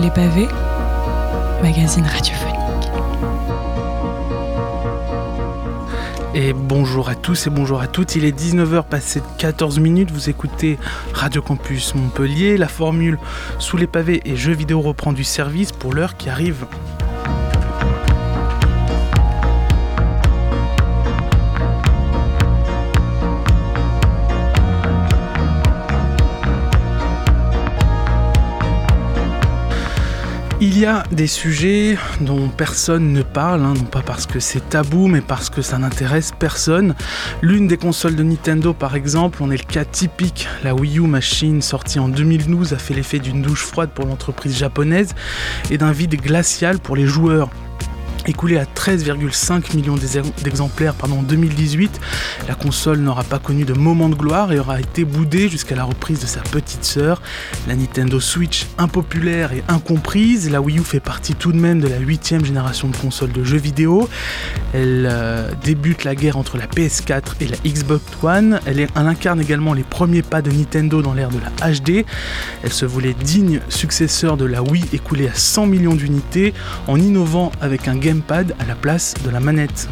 Les pavés, magazine radiophonique. Et bonjour à tous et bonjour à toutes. Il est 19h passé de 14 minutes. Vous écoutez Radio Campus Montpellier. La formule Sous les pavés et jeux vidéo reprend du service pour l'heure qui arrive. Il y a des sujets dont personne ne parle, hein, non pas parce que c'est tabou, mais parce que ça n'intéresse personne. L'une des consoles de Nintendo, par exemple, on est le cas typique. La Wii U Machine, sortie en 2012, a fait l'effet d'une douche froide pour l'entreprise japonaise et d'un vide glacial pour les joueurs. Écoulée à 13,5 millions d'exemplaires en 2018, la console n'aura pas connu de moment de gloire et aura été boudée jusqu'à la reprise de sa petite sœur, la Nintendo Switch impopulaire et incomprise. La Wii U fait partie tout de même de la huitième génération de consoles de jeux vidéo. Elle euh, débute la guerre entre la PS4 et la Xbox One. Elle, elle incarne également les premiers pas de Nintendo dans l'ère de la HD. Elle se voulait digne successeur de la Wii écoulée à 100 millions d'unités en innovant avec un game pad à la place de la manette.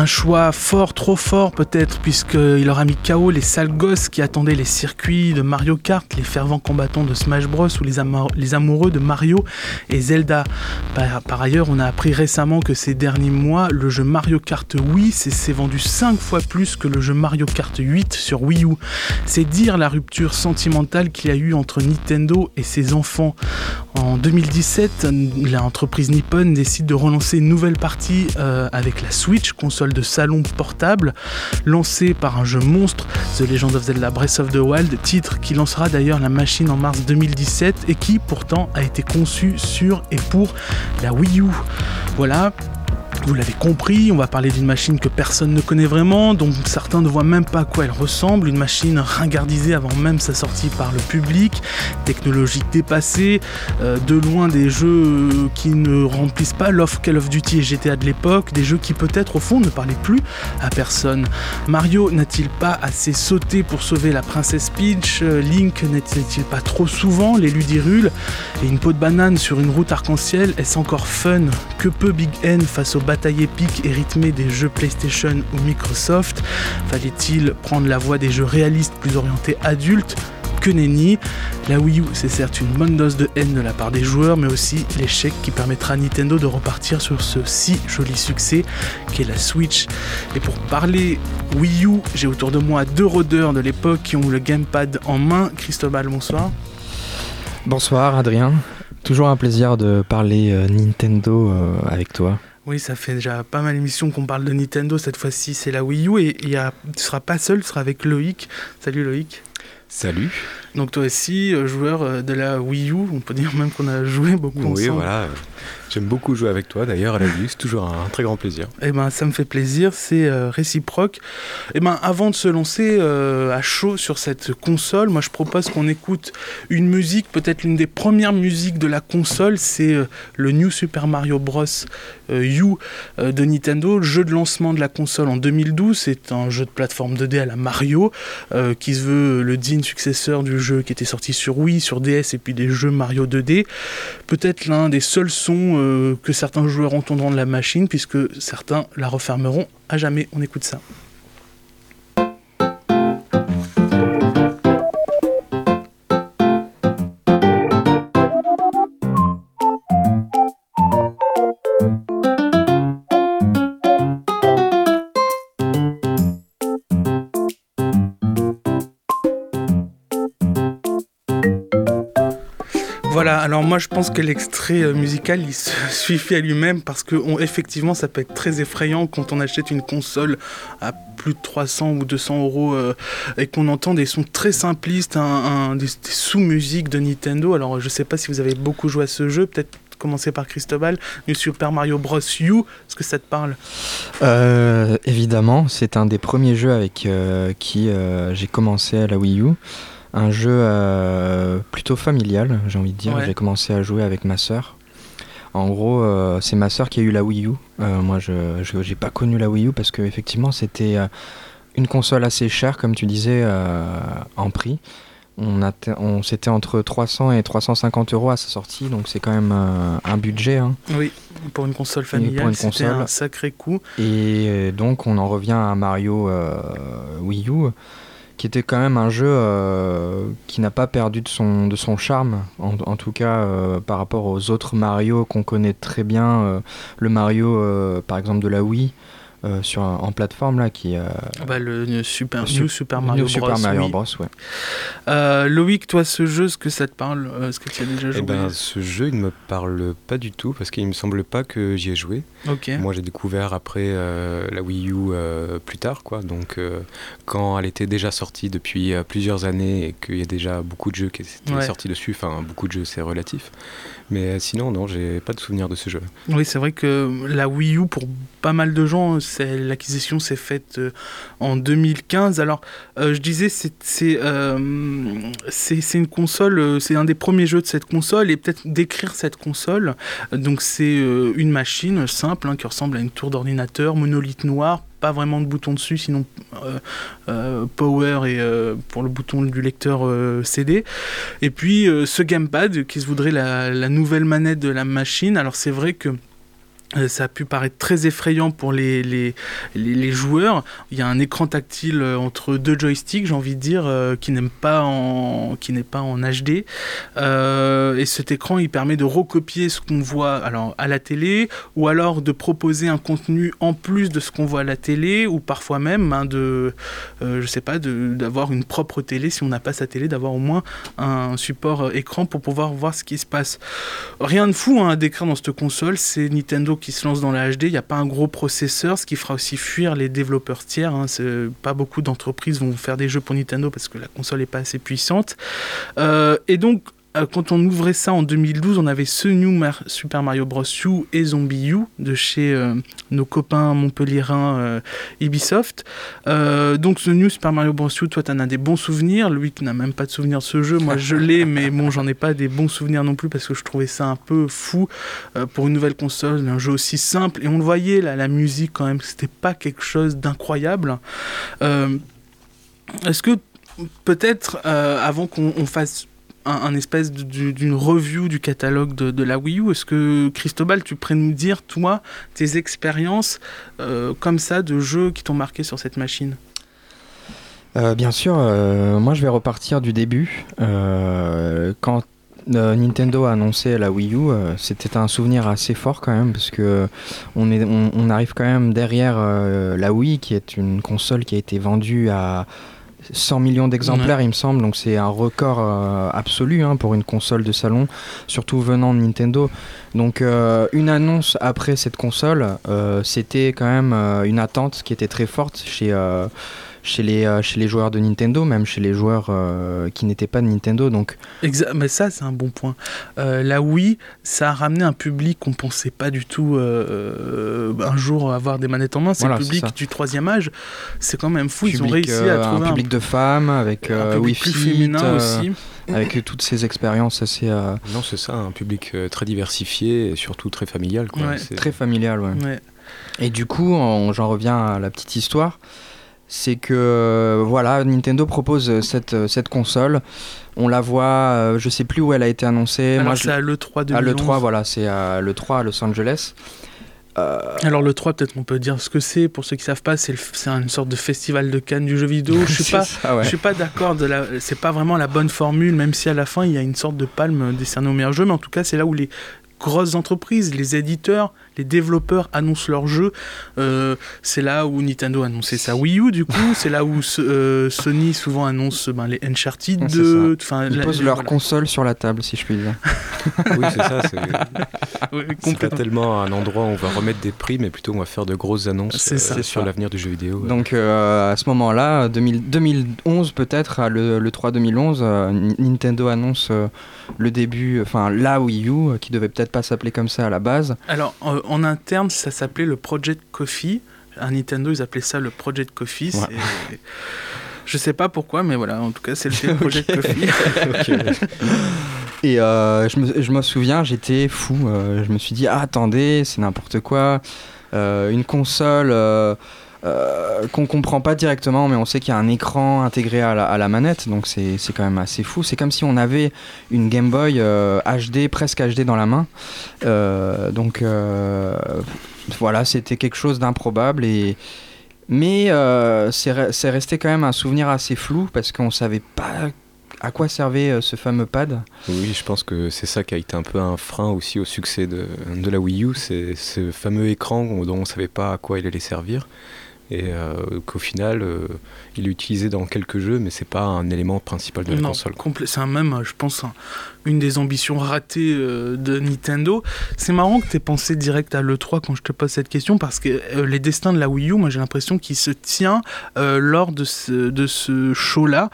Un choix fort, trop fort peut-être, puisqu'il aura mis KO les sales gosses qui attendaient les circuits de Mario Kart, les fervents combattants de Smash Bros ou les, amoureux de Mario et Zelda. Par, ailleurs, on a appris récemment que ces derniers mois, le jeu Mario Kart Wii s'est vendu 5 fois plus que le jeu Mario Kart 8 sur Wii U. C'est dire la rupture sentimentale qu'il y a eu entre Nintendo et ses enfants. En 2017, l'entreprise Nippon décide de relancer une nouvelle partie euh, avec la Switch, console de salon portable, lancé par un jeu monstre, The Legend of Zelda Breath of the Wild, titre qui lancera d'ailleurs la machine en mars 2017 et qui pourtant a été conçu sur et pour la Wii U. Voilà, vous l'avez compris, on va parler d'une machine que personne ne connaît vraiment, dont certains ne voient même pas à quoi elle ressemble, une machine ringardisée avant même sa sortie par le public, technologie dépassée, euh, de loin des jeux qui ne remplissent pas l'offre Call of Duty et GTA de l'époque, des jeux qui peut-être au fond ne parlaient plus à personne. Mario n'a-t-il pas assez sauté pour sauver la princesse Peach? Link n'était-il pas trop souvent l'élu d'Hyrule? Et une peau de banane sur une route arc-en-ciel, est-ce encore fun? Que peut Big N face au bataille épique et rythmée des jeux PlayStation ou Microsoft Fallait-il prendre la voie des jeux réalistes plus orientés adultes? Que nenni. La Wii U, c'est certes une bonne dose de haine de la part des joueurs, mais aussi l'échec qui permettra à Nintendo de repartir sur ce si joli succès qu'est la Switch. Et pour parler Wii U, j'ai autour de moi deux rôdeurs de l'époque qui ont le gamepad en main. Cristobal, bonsoir. Bonsoir Adrien, toujours un plaisir de parler euh, Nintendo euh, avec toi. Oui, ça fait déjà pas mal d'émissions qu'on parle de Nintendo. Cette fois-ci, c'est la Wii U et il ne sera pas seul, il sera avec Loïc. Salut Loïc. Salut. Donc toi aussi, euh, joueur euh, de la Wii U, on peut dire même qu'on a joué beaucoup oui, ensemble. Oui, voilà. J'aime beaucoup jouer avec toi d'ailleurs à la Wii, c'est toujours un, très grand plaisir. Eh ben, ça me fait plaisir, c'est euh, réciproque. Eh ben, avant de se lancer à chaud sur cette console, moi je propose qu'on écoute une musique, peut-être l'une des premières musiques de la console, c'est le New Super Mario Bros. U de Nintendo, jeu de lancement de la console en 2012. C'est un jeu de plateforme 2D à la Mario qui se veut le digne successeur du jeu qui était sorti sur Wii, sur DS et puis des jeux Mario 2D. Peut-être l'un des seuls sons euh, que certains joueurs entendront de la machine, puisque certains la refermeront à jamais. On écoute ça. Moi je pense que l'extrait euh, musical il se suffit à lui-même parce que effectivement ça peut être très effrayant quand on achète une console à plus de 300 ou 200 euros euh, et qu'on entend des sons très simplistes, des, sous-musiques de Nintendo. Alors je sais pas si vous avez beaucoup joué à ce jeu, peut-être commencer par Cristobal, New Super Mario Bros. U, est-ce que ça te parle? Euh, Évidemment, c'est un des premiers jeux avec qui j'ai commencé à la Wii U un jeu euh, plutôt familial, j'ai envie de dire. J'ai commencé à jouer avec ma sœur. En gros, euh, c'est ma sœur qui a eu la Wii U. Euh, moi, je n'ai pas connu la Wii U parce que effectivement, c'était une console assez chère, comme tu disais, en prix. On, on c'était entre 300 et 350 euros à sa sortie, donc c'est quand même un budget. Hein. Oui, pour une console familiale, c'était un sacré coup. Et donc on en revient à Mario Wii U qui était quand même un jeu euh, qui n'a pas perdu de son, charme, en, tout cas euh, par rapport aux autres Mario qu'on connaît très bien, euh, le Mario par exemple de la Wii, euh, sur en plateforme là qui euh, bah, le Super New Super Mario Bros. Super Mario Bros ouais. Euh, Loïc, toi ce jeu, est-ce que ça te parle Est-ce que tu as déjà eh joué? ben, ce jeu, il ne me parle pas du tout parce qu'il me semble pas que j'y ai joué. Moi, j'ai découvert après la Wii U plus tard, quoi. Donc, quand elle était déjà sortie depuis plusieurs années et qu'il y a déjà beaucoup de jeux qui étaient sortis dessus, enfin beaucoup de jeux, c'est relatif. Mais sinon, non, j'ai pas de souvenir de ce jeu. Oui, c'est vrai que la Wii U, pour pas mal de gens, l'acquisition s'est faite euh, en 2015. Alors, euh, je disais, euh, c'est c'est une console, c'est un des premiers jeux de cette console, et peut-être décrire cette console. Donc, c'est une machine simple hein, qui ressemble à une tour d'ordinateur, monolithe noir, pas vraiment de bouton dessus, sinon power et pour le bouton du lecteur CD. Et puis ce gamepad qui se voudrait la, la, nouvelle manette de la machine. Alors c'est vrai que euh, ça a pu paraître très effrayant pour les, les, les, joueurs. Il y a un écran tactile euh, entre deux joysticks, j'ai envie de dire, euh, qui n'est pas en qui pas en HD. et cet écran, il permet de recopier ce qu'on voit alors à la télé, ou alors de proposer un contenu en plus de ce qu'on voit à la télé, ou parfois même hein, de, je sais pas, d'avoir une propre télé si on n'a pas sa télé, d'avoir au moins un support écran pour pouvoir voir ce qui se passe. Rien de fou hein, à décrire dans cette console, c'est Nintendo qui se lance dans la HD, il n'y a pas un gros processeur, ce qui fera aussi fuir les développeurs tiers. Hein. Pas beaucoup d'entreprises vont faire des jeux pour Nintendo parce que la console n'est pas assez puissante. Euh, et donc, quand on ouvrait ça en 2012, on avait ce New Super Mario Bros. U et Zombie U de chez euh, nos copains montpelliérains euh, Ubisoft. donc ce New Super Mario Bros. U, toi, tu en as des bons souvenirs. Lui qui n'a même pas de souvenirs de ce jeu, moi je l'ai, mais bon, j'en ai pas des bons souvenirs non plus parce que je trouvais ça un peu fou pour une nouvelle console, un jeu aussi simple. Et on le voyait, là, la musique quand même, c'était pas quelque chose d'incroyable. Est-ce que peut-être avant qu'on fasse un, espèce d'une review du catalogue de, la Wii U. Est-ce que, Christobal, tu pourrais nous dire, toi, tes expériences euh, comme ça de jeux qui t'ont marqué sur cette machine? Euh, Bien sûr, euh, moi je vais repartir du début. quand Nintendo a annoncé la Wii U, c'était un souvenir assez fort quand même, parce que on, est, on arrive quand même derrière la Wii, qui est une console qui a été vendue à 100 millions d'exemplaires, il me semble, donc c'est un record euh, absolu hein, pour une console de salon, surtout venant de Nintendo. Donc euh, une annonce après cette console, euh, c'était quand même une attente qui était très forte chez chez les, euh, chez les joueurs de Nintendo, même chez les joueurs euh, qui n'étaient pas de Nintendo. Donc... mais ça, c'est un bon point. Euh, la Wii, ça a ramené un public qu'on pensait pas du tout un jour avoir des manettes en main. C'est le public du troisième âge. C'est quand même fou. Ils ont réussi à trouver un public de femmes avec un Wi-Fi, féminin aussi. avec toutes ces expériences assez. Non, c'est ça, un public très diversifié et surtout très familial. Quoi. Très familial, ouais. Et du coup, j'en reviens à la petite histoire c'est que euh, voilà, Nintendo propose cette, cette console. On la voit, euh, je sais plus où elle a été annoncée. Alors c'est à l'E3 de À l'E3, voilà, c'est à l'E3 à Los Angeles. Euh, Alors le 3, peut-être on peut dire ce que c'est. Pour ceux qui savent pas, c'est une sorte de festival de Cannes du jeu vidéo. Je suis pas, je suis pas d'accord. De la... C'est pas vraiment la bonne formule, même si à la fin il y a une sorte de palme décernée au meilleur jeu. Mais en tout cas, c'est là où les grosses entreprises, les éditeurs, les développeurs annoncent leurs jeux. Euh, c'est là où Nintendo a annoncé sa Wii U, du coup. c'est là où euh, Sony souvent annonce ben, les Uncharted 2. Ils posent leur console sur la table, si je puis dire. oui, c'est ça. C'est pas tellement un endroit où on va remettre des prix, mais plutôt on va faire de grosses annonces euh, sur l'avenir du jeu vidéo. Donc à ce moment-là, 2011 peut-être, le, le 3 2011, Nintendo annonce le début, enfin la Wii U, qui devait peut-être pas s'appeler comme ça à la base. Alors en interne, ça s'appelait le Project Coffee. À Nintendo, ils appelaient ça le Project Coffee. Ouais. Je sais pas pourquoi, mais voilà, en tout cas, c'est le Project Coffee. Et euh, je, me, je, me, souviens, j'étais fou. Euh, je me suis dit, ah, attendez, c'est n'importe quoi. Euh, une console euh, qu'on comprend pas directement, mais on sait qu'il y a un écran intégré à la, manette, donc c'est quand même assez fou. C'est comme si on avait une Game Boy HD, euh, presque HD dans la main. Euh, donc voilà, c'était quelque chose d'improbable et mais c'est resté quand même un souvenir assez flou parce qu'on savait pas à quoi servait ce fameux pad Oui, je pense que c'est ça qui a été un peu un frein aussi au succès de, de la Wii U, c'est ce fameux écran dont on ne savait pas à quoi il allait servir et euh, qu'au final euh, il est utilisé dans quelques jeux mais c'est pas un élément principal de la console. C'est même je pense une des ambitions ratées euh, de Nintendo. C'est marrant que tu aies pensé direct à l'E3 quand je te pose cette question, parce que euh, les destins de la Wii U, moi j'ai l'impression qu'il se tient euh, lors de ce, de ce show-là,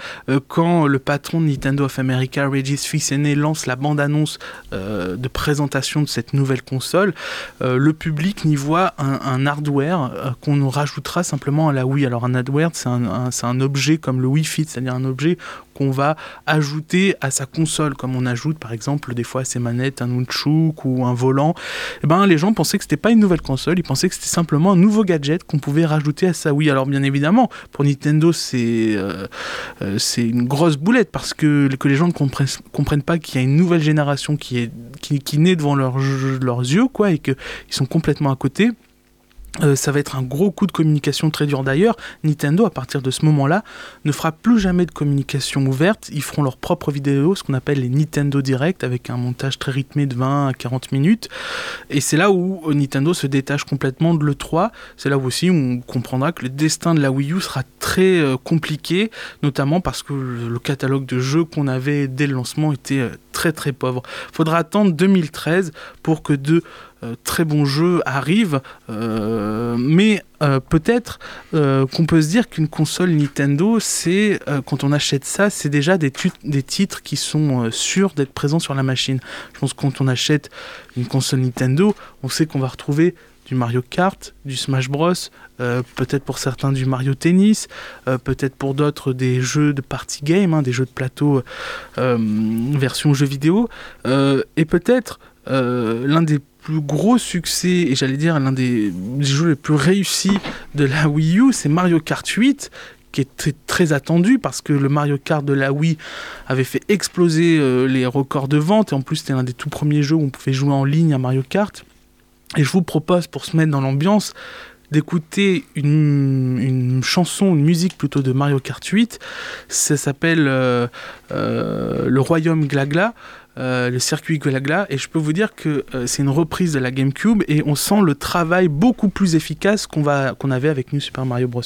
quand le patron de Nintendo of America, Regis Fils-Aimé, lance la bande-annonce de présentation de cette nouvelle console. le public n'y voit un, hardware qu'on nous rajoutera simplement à la Wii. Alors un hardware, c'est un, un, un objet comme le Wii Fit, c'est-à-dire un objet qu'on va ajouter à sa console, comme on ajoute par exemple des fois à ses manettes un nunchuk ou un volant. Eh ben, les gens pensaient que c'était pas une nouvelle console, ils pensaient que c'était simplement un nouveau gadget qu'on pouvait rajouter à sa Wii. Alors bien évidemment, pour Nintendo, c'est euh, euh, c'est une grosse boulette parce que, que les gens ne comprennent, pas qu'il y a une nouvelle génération qui, est, qui naît devant leurs, leurs yeux quoi, et qu'ils sont complètement à côté. Euh, ça va être un gros coup de communication très dur d'ailleurs. Nintendo, à partir de ce moment-là, ne fera plus jamais de communication ouverte. Ils feront leur propre vidéo, ce qu'on appelle les Nintendo Direct, avec un montage très rythmé de 20 à 40 minutes. Et c'est là où euh, Nintendo se détache complètement de l'E3. C'est là où aussi on comprendra que le destin de la Wii U sera très euh, compliqué, notamment parce que le catalogue de jeux qu'on avait dès le lancement était très très pauvre. Faudra attendre 2013 pour que euh, très bons jeux arrivent, euh, mais euh, peut-être qu'on peut se dire qu'une console Nintendo, c'est quand on achète ça, c'est déjà des, titres qui sont sûrs d'être présents sur la machine. Je pense que quand on achète une console Nintendo, on sait qu'on va retrouver du Mario Kart, du Smash Bros, peut-être pour certains du Mario Tennis, peut-être pour d'autres des jeux de party game, hein, des jeux de plateau version jeux vidéo, et peut-être l'un des plus gros succès, et j'allais dire l'un des jeux les plus réussis de la Wii U, c'est Mario Kart 8, qui était très attendu parce que le Mario Kart de la Wii avait fait exploser euh, les records de vente, et en plus c'était l'un des tout premiers jeux où on pouvait jouer en ligne à Mario Kart. Et je vous propose, pour se mettre dans l'ambiance, d'écouter une, chanson, une musique plutôt de Mario Kart 8. Ça s'appelle euh, euh, Le Royaume Glagla. Euh, le circuit Glagla et je peux vous dire que euh, c'est une reprise de la GameCube et on sent le travail beaucoup plus efficace qu'on qu'on avait avec New Super Mario Bros.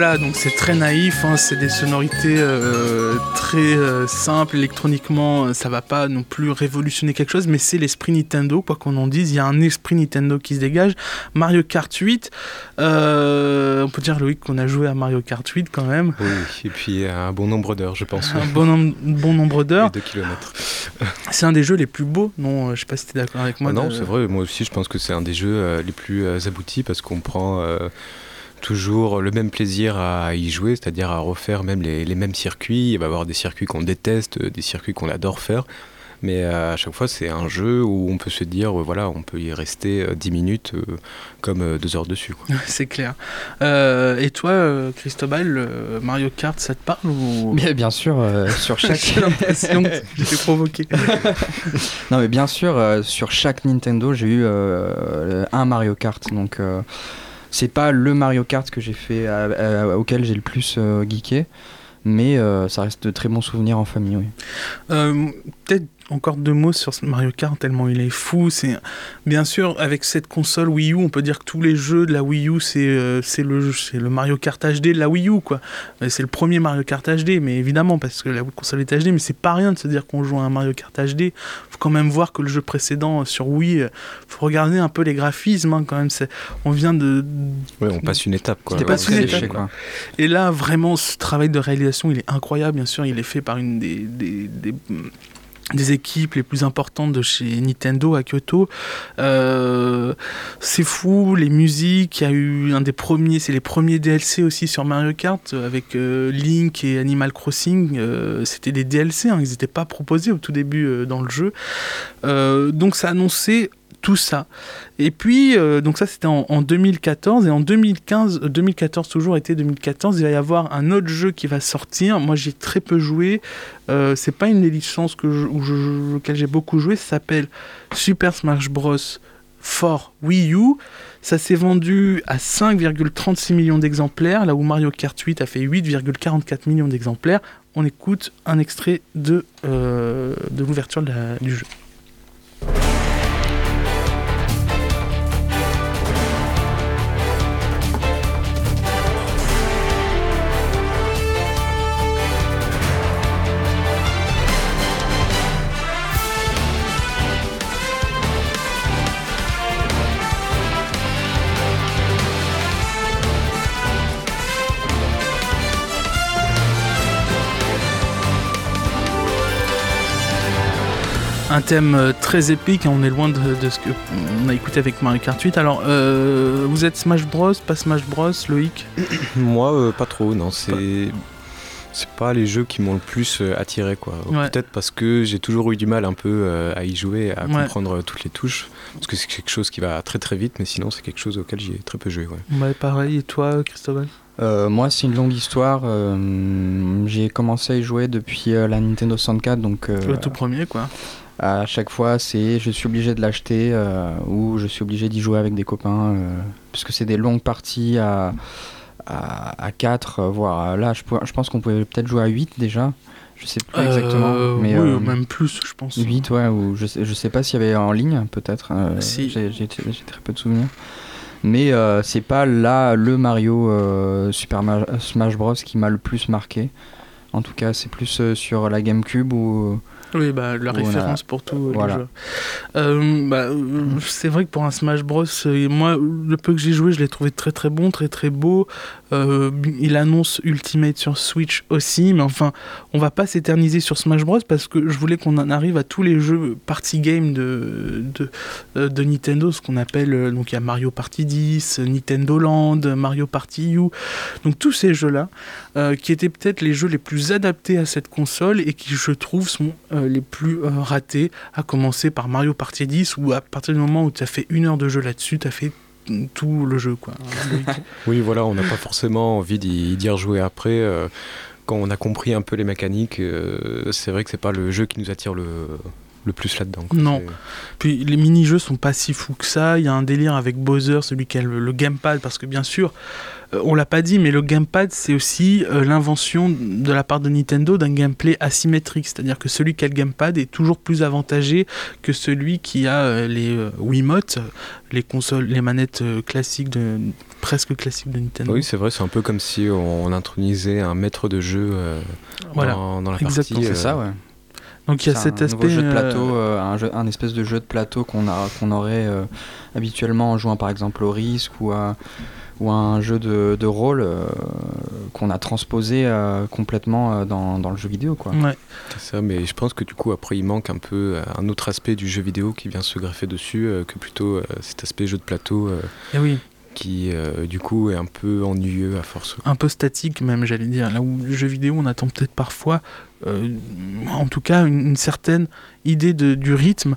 Voilà, donc c'est très naïf, hein, c'est des sonorités euh, très euh, simples, électroniquement, euh, ça va pas non plus révolutionner quelque chose, mais c'est l'esprit Nintendo, quoi qu'on en dise, il y a un esprit Nintendo qui se dégage. Mario Kart 8, on peut dire Loïc qu'on a joué à Mario Kart 8 quand même. Oui, et puis un bon nombre d'heures, je pense. Un bon, bon nombre d'heures. de kilomètres. c'est un des jeux les plus beaux, non Je sais pas si tu es d'accord avec moi. Ah non, c'est vrai, moi aussi je pense que c'est un des jeux les plus aboutis parce qu'on prend toujours le même plaisir à y jouer, c'est-à-dire à refaire même les, les, mêmes circuits. Il va y avoir des circuits qu'on déteste, des circuits qu'on adore faire. Mais à chaque fois, c'est un jeu où on peut se dire, euh, voilà, on peut y rester 10 euh, minutes euh, comme deux heures dessus. c'est clair. et toi, Christobal, Mario Kart, ça te parle ou... bien, bien sûr, sur chaque. j'ai l'impression que j'ai provoqué. non, mais bien sûr, sur chaque Nintendo, j'ai eu un Mario Kart. Donc c'est pas le Mario Kart que j'ai fait, auquel j'ai le plus euh, geeké, mais euh, ça reste de très bons souvenirs en famille. Euh, encore deux mots sur Mario Kart tellement il est fou. C'est bien sûr avec cette console Wii U, on peut dire que tous les jeux de la Wii U c'est euh, c'est le c'est le Mario Kart HD de la Wii U quoi. C'est le premier Mario Kart HD, mais évidemment parce que la console est HD, mais c'est pas rien de se dire qu'on joue à un Mario Kart HD. Faut quand même voir que le jeu précédent sur Wii, faut regarder un peu les graphismes hein, quand même. On vient de, oui, on passe une étape quoi. Et là vraiment ce travail de réalisation il est incroyable. Bien sûr, il est fait par une des, des des équipes les plus importantes de chez Nintendo à Kyoto. Euh, c'est fou, les musiques, il y a eu un des premiers, c'est les premiers DLC aussi sur Mario Kart avec euh, Link et Animal Crossing. Euh, c'était des DLC, hein, ils n'étaient pas proposés au tout début dans le jeu. donc ça annonçait tout ça. Et puis, euh, donc ça c'était en, 2014, et en 2015, 2014 euh, toujours, été 2014, il va y avoir un autre jeu qui va sortir. Moi j'ai très peu joué, euh, c'est pas une des licences que je, auquel j'ai beaucoup joué, ça s'appelle Super Smash Bros. for Wii U. Ça s'est vendu à 5,36 millions d'exemplaires, là où Mario Kart 8 a fait 8,44 millions d'exemplaires. On écoute un extrait de, de l'ouverture du jeu. Thème euh, très épique, hein, on est loin de, ce que on a écouté avec Mario Kart 8. Alors, euh, vous êtes Smash Bros, pas Smash Bros, Loïc Moi, euh, pas trop, non. C'est c'est pas les jeux qui m'ont le plus attiré quoi. Peut-être parce que j'ai toujours eu du mal un peu à y jouer, à comprendre toutes les touches, parce que c'est quelque chose qui va très très vite, mais sinon c'est quelque chose auquel j'ai très peu joué. Ouais. pareil. Et toi, Christophe? Moi, c'est une longue histoire. j'ai commencé à y jouer depuis la Nintendo 64, donc. le tout premier, quoi. À chaque fois, c'est je suis obligé de l'acheter euh, ou je suis obligé d'y jouer avec des copains, euh, puisque c'est des longues parties à, à, 4, voire là, je, je pense qu'on pouvait peut-être jouer à 8 déjà. Je sais plus exactement. Euh, mais oui, même plus, je pense. 8, ouais, ou je sais, je sais pas s'il y avait en ligne, peut-être. si. J'ai très peu de souvenirs. Mais c'est pas là le Mario Super Smash Bros qui m'a le plus marqué. En tout cas, c'est plus sur la GameCube ou oui, bah, la référence pour tout euh, les jeux. Euh, bah, c'est vrai que pour un Smash Bros, euh, moi, le peu que j'ai joué, je l'ai trouvé très très bon, très très beau. il annonce Ultimate sur Switch aussi, mais enfin, on va pas s'éterniser sur Smash Bros parce que je voulais qu'on en arrive à tous les jeux party game de, de, de Nintendo, ce qu'on appelle, donc il y a Mario Party 10, Nintendo Land, Mario Party U, donc tous ces jeux-là, qui étaient peut-être les jeux les plus adaptés à cette console et qui, je trouve, sont euh, les plus euh, ratés, à commencer par Mario Party 10, où à partir du moment où tu as fait une heure de jeu là-dessus, tu as fait tout le jeu. Quoi. oui, voilà, on n'a pas forcément envie d'y rejouer après. Euh, quand on a compris un peu les mécaniques, c'est vrai que c'est pas le jeu qui nous attire le, le plus là-dedans. Non. Puis les mini-jeux sont pas si fous que ça. Il y a un délire avec Bowser, celui qui a le gamepad, parce que bien sûr, euh, on l'a pas dit, mais le gamepad, c'est aussi euh, l'invention de la part de Nintendo d'un gameplay asymétrique. C'est-à-dire que celui qui a le gamepad est toujours plus avantagé que celui qui a euh, les Wiimote, les consoles, les manettes classiques de presque classiques de Nintendo. Oui, c'est vrai, c'est un peu comme si on intronisait un maître de jeu dans, la partie. C'est ça, ouais. Donc il y a cet aspect. jeu de plateau, un, jeu, un, espèce de jeu de plateau qu'on qu'on aurait habituellement en jouant par exemple au risque ou à ou un jeu de, de rôle euh, qu'on a transposé euh, complètement euh, dans, dans, le jeu vidéo. Quoi. Ouais. C'est ça, mais je pense que du coup, après, il manque un peu un autre aspect du jeu vidéo qui vient se greffer dessus que plutôt cet aspect jeu de plateau. Et eh oui qui du coup est un peu ennuyeux à force. Un peu statique même, j'allais dire. Là où le jeu vidéo, on attend peut-être parfois euh, en tout cas une, certaine idée de, du rythme.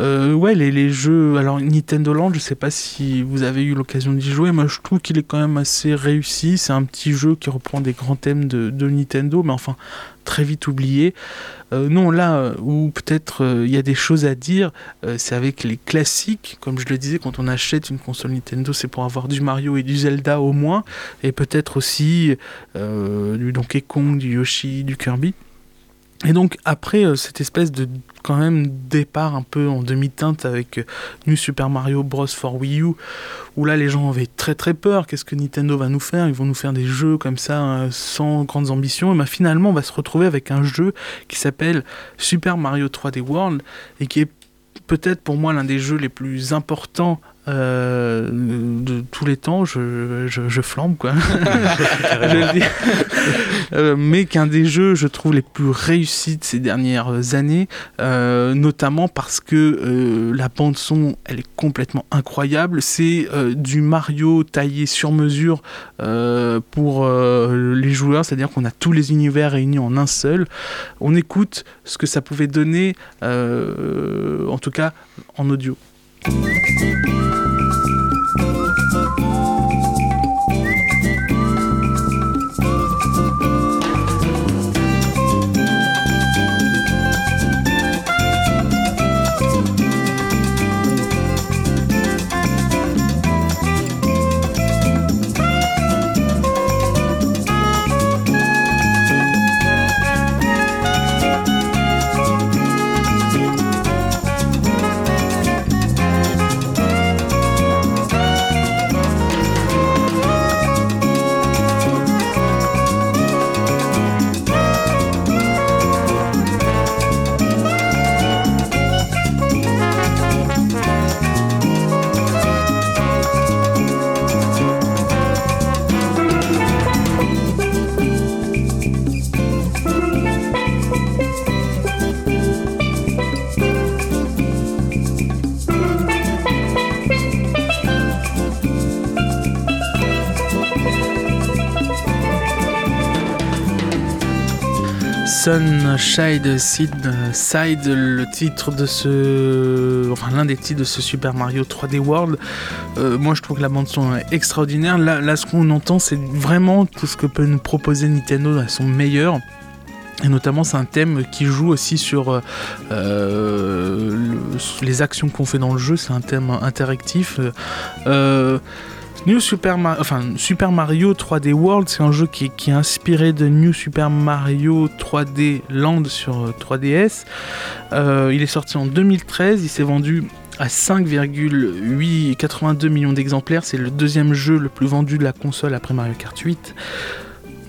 Euh, ouais, les, les, jeux. Alors, Nintendo Land, je sais pas si vous avez eu l'occasion d'y jouer. Moi, je trouve qu'il est quand même assez réussi. C'est un petit jeu qui reprend des grands thèmes de, de Nintendo, mais enfin, très vite oublié. Euh, non, là où peut-être il y a des choses à dire, c'est avec les classiques. Comme je le disais, quand on achète une console Nintendo, c'est pour avoir du Mario et du Zelda au moins, et peut-être aussi du Donkey Kong, du Yoshi, du Kirby. Et donc après euh, cette espèce de quand même départ un peu en demi-teinte avec euh, New Super Mario Bros. For Wii U, où là les gens avaient très très peur, qu'est-ce que Nintendo va nous faire? Ils vont nous faire des jeux comme ça euh, sans grandes ambitions. Et ben, finalement on va se retrouver avec un jeu qui s'appelle Super Mario 3D World et qui est peut-être pour moi l'un des jeux les plus importants euh, de tous les temps, je, je, flambe quoi. Euh, mais qu'un des jeux, je trouve, les plus réussis de ces dernières années, euh, notamment parce que la bande son, elle est complètement incroyable. C'est du Mario taillé sur mesure pour les joueurs, c'est-à-dire qu'on a tous les univers réunis en un seul. On écoute ce que ça pouvait donner, en tout cas en audio. Thank you. Sunshine Side, le titre de ce, enfin l'un des titres de ce Super Mario 3D World. Euh, moi, je trouve que la bande son est extraordinaire. Là, ce qu'on entend, c'est vraiment tout ce que peut nous proposer Nintendo à son meilleur. Et notamment, c'est un thème qui joue aussi sur euh, les actions qu'on fait dans le jeu. C'est un thème interactif. Euh, New Super, Mario 3D World, c'est un jeu qui, est inspiré de New Super Mario 3D Land sur 3DS. Euh, euh, il est sorti en 2013, il s'est vendu à 5,882 millions d'exemplaires. C'est le deuxième jeu le plus vendu de la console après Mario Kart 8.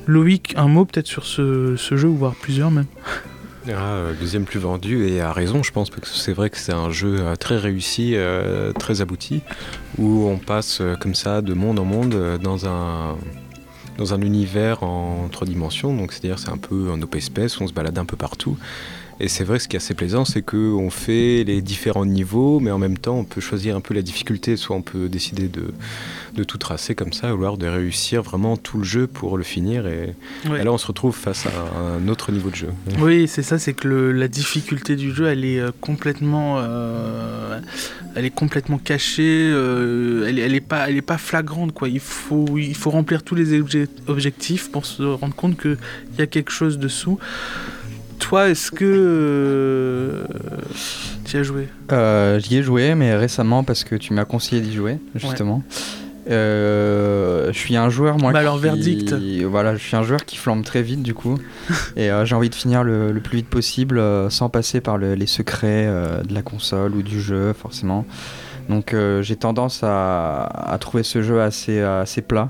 Loïc, un mot peut-être sur ce, ce jeu, voire plusieurs même ah, deuxième plus vendu et a raison, je pense, parce que c'est vrai que c'est un jeu euh, très réussi, euh, très abouti, où on passe comme ça de monde en monde dans un, dans un univers en trois dimensions. Donc, c'est-à-dire, c'est un peu en open space, on se balade un peu partout. Et c'est vrai, ce qui est assez plaisant, c'est qu'on fait les différents niveaux, mais en même temps, on peut choisir un peu la difficulté. Soit on peut décider de, de tout tracer comme ça, ou alors de réussir vraiment tout le jeu pour le finir. Et, là, on se retrouve face à un autre niveau de jeu. Oui, c'est ça, c'est que la difficulté du jeu, elle est euh, complètement, euh, elle est complètement cachée. Euh, elle, elle est pas, elle est pas flagrante, quoi. Il faut, il faut remplir tous les objectifs pour se rendre compte qu'il y a quelque chose dessous toi, est-ce que euh, tu as joué? Euh, J'y ai joué, mais récemment parce que tu m'as conseillé d'y jouer, justement. Euh, je suis un joueur moi. Bah alors verdict. Voilà, je suis un joueur qui flambe très vite du coup, et j'ai envie de finir le, plus vite possible sans passer par les secrets de la console ou du jeu forcément. Donc j'ai tendance à, à, trouver ce jeu assez assez plat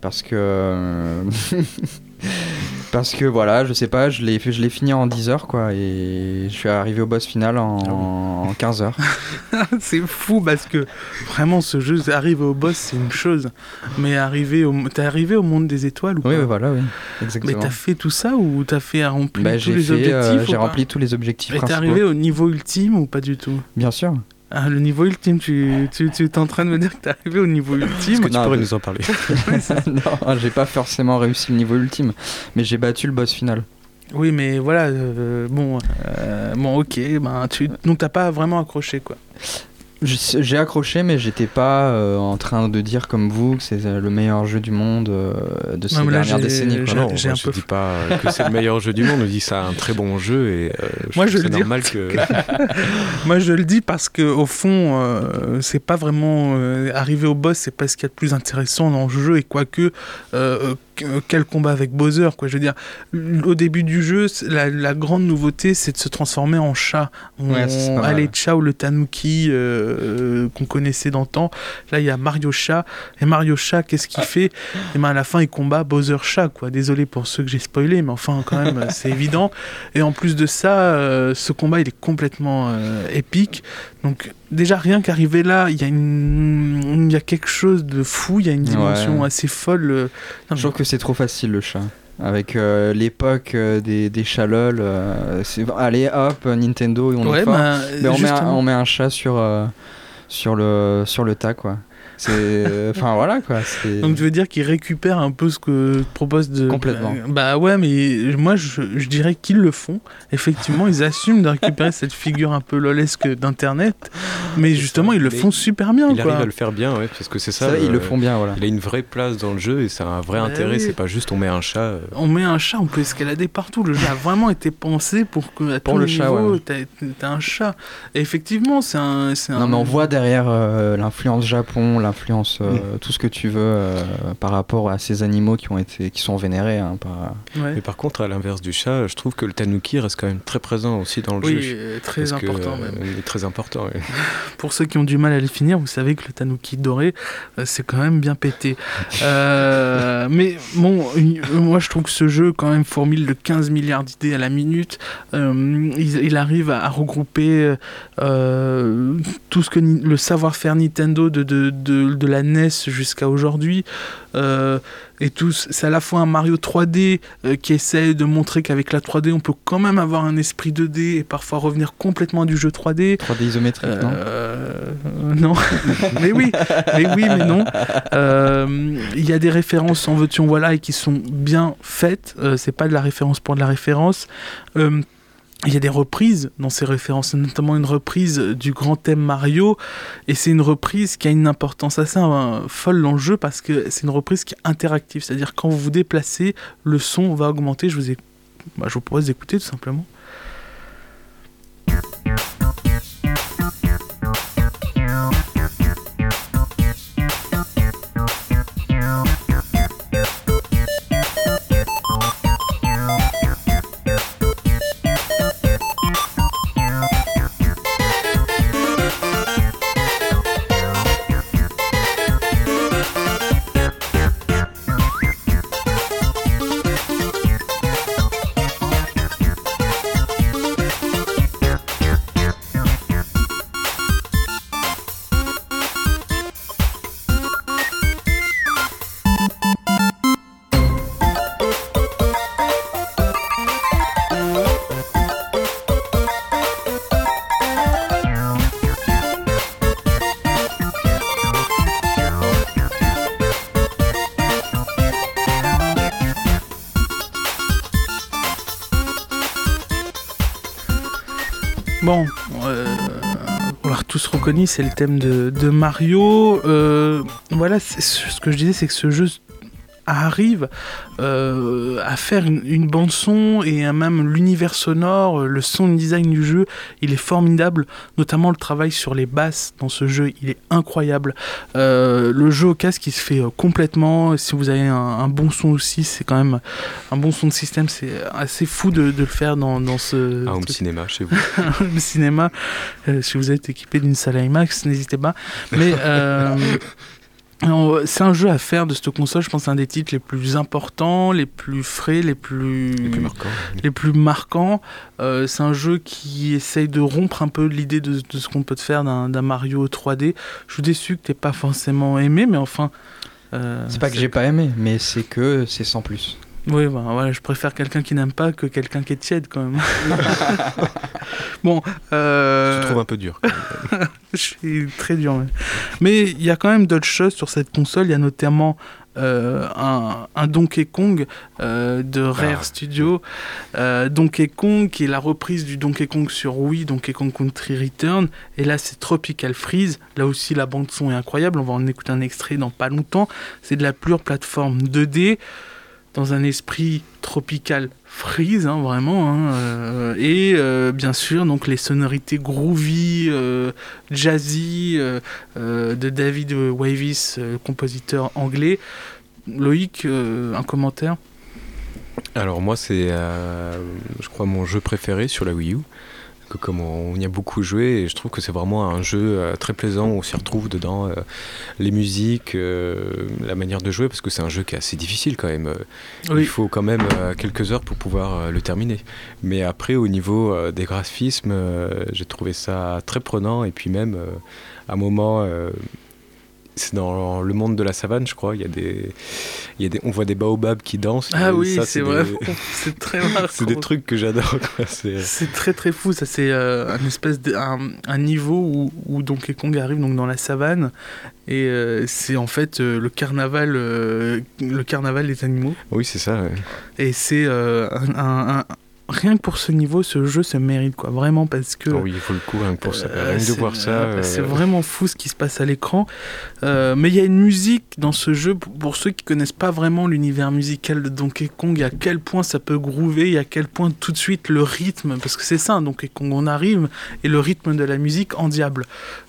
parce que Parce que voilà, je sais pas, je l'ai je l'ai fini en 10 heures quoi et je suis arrivé au boss final en, 15 heures. c'est fou parce que vraiment ce jeu arriver au boss c'est une chose mais arriver au t'es arrivé au monde des étoiles ou Oui, voilà, oui. Exactement. Mais t'as fait tout ça ou t'as fait remplir bah, tous les objectifs euh, J'ai rempli tous les objectifs Et t'es arrivé au niveau ultime ou pas du tout? Bien sûr. Ah, le niveau ultime, tu, tu, tu es en train de me dire que tu es arrivé au niveau ultime. Est-ce que tu pourrais nous en parler Non, j'ai pas forcément réussi le niveau ultime, mais j'ai battu le boss final. Oui, mais voilà, euh, bon, euh, bon, ok, ben, tu, donc t'as pas vraiment accroché, quoi. J'ai accroché, mais j'étais pas euh, en train de dire comme vous que c'est le meilleur jeu du monde euh, de ces dernières décennies. Non, je ne dis pas que c'est le meilleur jeu du monde, je dis que c'est un très bon jeu et euh, je moi je le normal que. moi je le dis parce que au fond, c'est pas vraiment arriver au boss, c'est pas ce qu'il y a de plus intéressant dans le jeu et quoique quel combat avec Bowser, quoi. Je veux dire, au début du jeu, la, grande nouveauté, c'est de se transformer en chat. On, allait chat ou le tanuki euh, qu'on connaissait d'antan. Là, il y a Mario Chat. Et Mario Chat, qu'est-ce qu'il fait? Et eh ben à la fin, il combat Bowser Chat, quoi. Désolé pour ceux que j'ai spoilé, mais enfin, quand même, c'est évident. Et en plus de ça, euh, ce combat, il est complètement euh, épique. Donc, déjà, rien qu'arriver là, il y, a une... y a quelque chose de fou, il y a une dimension assez folle. Je trouve que c'est trop facile le chat. Avec euh, l'époque euh, des, des chalol, euh, allez hop, Nintendo, et on, est bah, on, met un, on, met un, chat sur, sur, le, sur le tas quoi. C'est, enfin voilà quoi. Donc tu veux dire qu'ils récupèrent un peu ce que propose de. Complètement. Bah ouais, mais moi je, je dirais qu'ils le font. Effectivement, ils assument de récupérer cette figure un peu lolesque d'internet, mais justement ils le font super bien. Il quoi. arrive à le faire bien, ouais, parce que c'est ça. ils le font bien, voilà. Il a une vraie place dans le jeu et ça a un vrai bah intérêt. C'est pas juste on met un chat. Euh. On met un chat, on peut escalader partout. Le jeu a vraiment été pensé pour que à pour le chat, ouais. t'as un chat. Et effectivement, c'est un, un, Non mais on voit derrière euh, l'influence Japon influence euh, mm. tout ce que tu veux euh, par rapport à ces animaux qui ont été qui sont vénérés hein, par... mais par contre à l'inverse du chat je trouve que le tanuki reste quand même très présent aussi dans le oui, jeu. très important même. Il est très important pour ceux qui ont du mal à le finir vous savez que le tanuki doré euh, c'est quand même bien pété. Mais bon moi je trouve que ce jeu quand même formule de 15 milliards d'idées à la minute. Il, arrive à, regrouper tout ce que le savoir-faire Nintendo de, de, de de, la NES jusqu'à aujourd'hui. Euh, et tous, c'est à la fois un Mario 3D euh, qui essaie de montrer qu'avec la 3D, on peut quand même avoir un esprit 2D et parfois revenir complètement du jeu 3D. 3D isométrique, non euh, Non, mais oui, mais oui, mais non. Il y a des références en veux-tu en voilà et qui sont bien faites. c'est pas de la référence pour de la référence il y a des reprises dans ces références, notamment une reprise du grand thème Mario, et c'est une reprise qui a une importance assez euh, folle dans le jeu parce que c'est une reprise qui est interactive, c'est-à-dire quand vous vous déplacez, le son va augmenter. Je vous, ai... Bah, je vous propose d'écouter tout simplement. Bon, euh, on l'a tous reconnu, c'est le thème de, Mario. Euh, voilà, ce que je disais, c'est que ce jeu arrive euh, à faire une, bande son et même l'univers sonore, le sound design du jeu, il est formidable. Notamment le travail sur les basses dans ce jeu, il est incroyable. Euh, le jeu au casque, il se fait euh, complètement. Si vous avez un, bon son aussi, c'est quand même un bon son de système. C'est assez fou de, le faire dans, dans ce. Un home cinéma chez vous. le cinéma. si vous êtes équipé d'une salle IMAX, n'hésitez pas. Mais c'est un jeu à faire de cette console, je pense, c'est un des titres les plus importants, les plus frais, les plus, les plus marquants. Euh, c'est un jeu qui essaye de rompre un peu l'idée de, ce qu'on peut faire d'un Mario 3D. Je suis déçu que tu pas forcément aimé, mais enfin. Euh, c'est pas que j'ai pas aimé, mais c'est que c'est sans plus. Oui, bah, voilà, je préfère quelqu'un qui n'aime pas que quelqu'un qui est tiède quand même. bon. Euh... Je trouve un peu dur. je suis très dur. Mais il y a quand même d'autres choses sur cette console. Il y a notamment euh, un, Donkey Kong euh, de Rare ah. Studio. Euh, Donkey Kong qui est la reprise du Donkey Kong sur Wii, Donkey Kong Country Return. Et là, c'est Tropical Freeze. Là aussi, la bande son est incroyable. On va en écouter un extrait dans pas longtemps. C'est de la pure plateforme 2D dans un esprit tropical freeze, hein, vraiment. Hein, euh, et euh, bien sûr, donc les sonorités groovy, euh, jazzy de David Wavis, compositeur anglais. Loïc, un commentaire? Alors moi c'est je crois mon jeu préféré sur la Wii U que comme on, y a beaucoup joué et je trouve que c'est vraiment un jeu euh, très plaisant. Où on s'y retrouve dedans euh, les musiques euh, la manière de jouer parce que c'est un jeu qui est assez difficile quand même. Il faut quand même quelques heures pour pouvoir le terminer. Mais après au niveau des graphismes j'ai trouvé ça très prenant. Et puis même à un moment c'est dans le monde de la savane, je crois. Il y a des, il y a des, on voit des baobabs qui dansent. Ah oui, c'est vrai. c'est très marrant. c'est des trucs que j'adore. C'est très très fou. Ça, c'est euh, un espèce de, un, niveau où, où, Donkey Kong arrive donc dans la savane et euh, c'est en fait euh, le carnaval, le carnaval des animaux. Oui, c'est ça. Et c'est un, rien que pour ce niveau, ce jeu se mérite, quoi. Vraiment, parce que. Oh oui, il faut le coup, rien que pour ça. Euh, rien de voir ça. Euh, c'est vraiment fou ce qui se passe à l'écran. Euh, mais il y a une musique dans ce jeu, pour ceux qui connaissent pas vraiment l'univers musical de Donkey Kong, à quel point ça peut groover, et à quel point tout de suite le rythme, parce que c'est ça, Donkey Kong, on arrive, et le rythme de la musique en diable.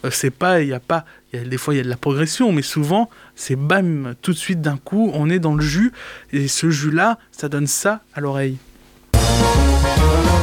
c'est pas, il n'y a pas. Y a, des fois, il y a de la progression, mais souvent, c'est bam, tout de suite d'un coup, on est dans le jus, et ce jus-là, ça donne ça à l'oreille. Música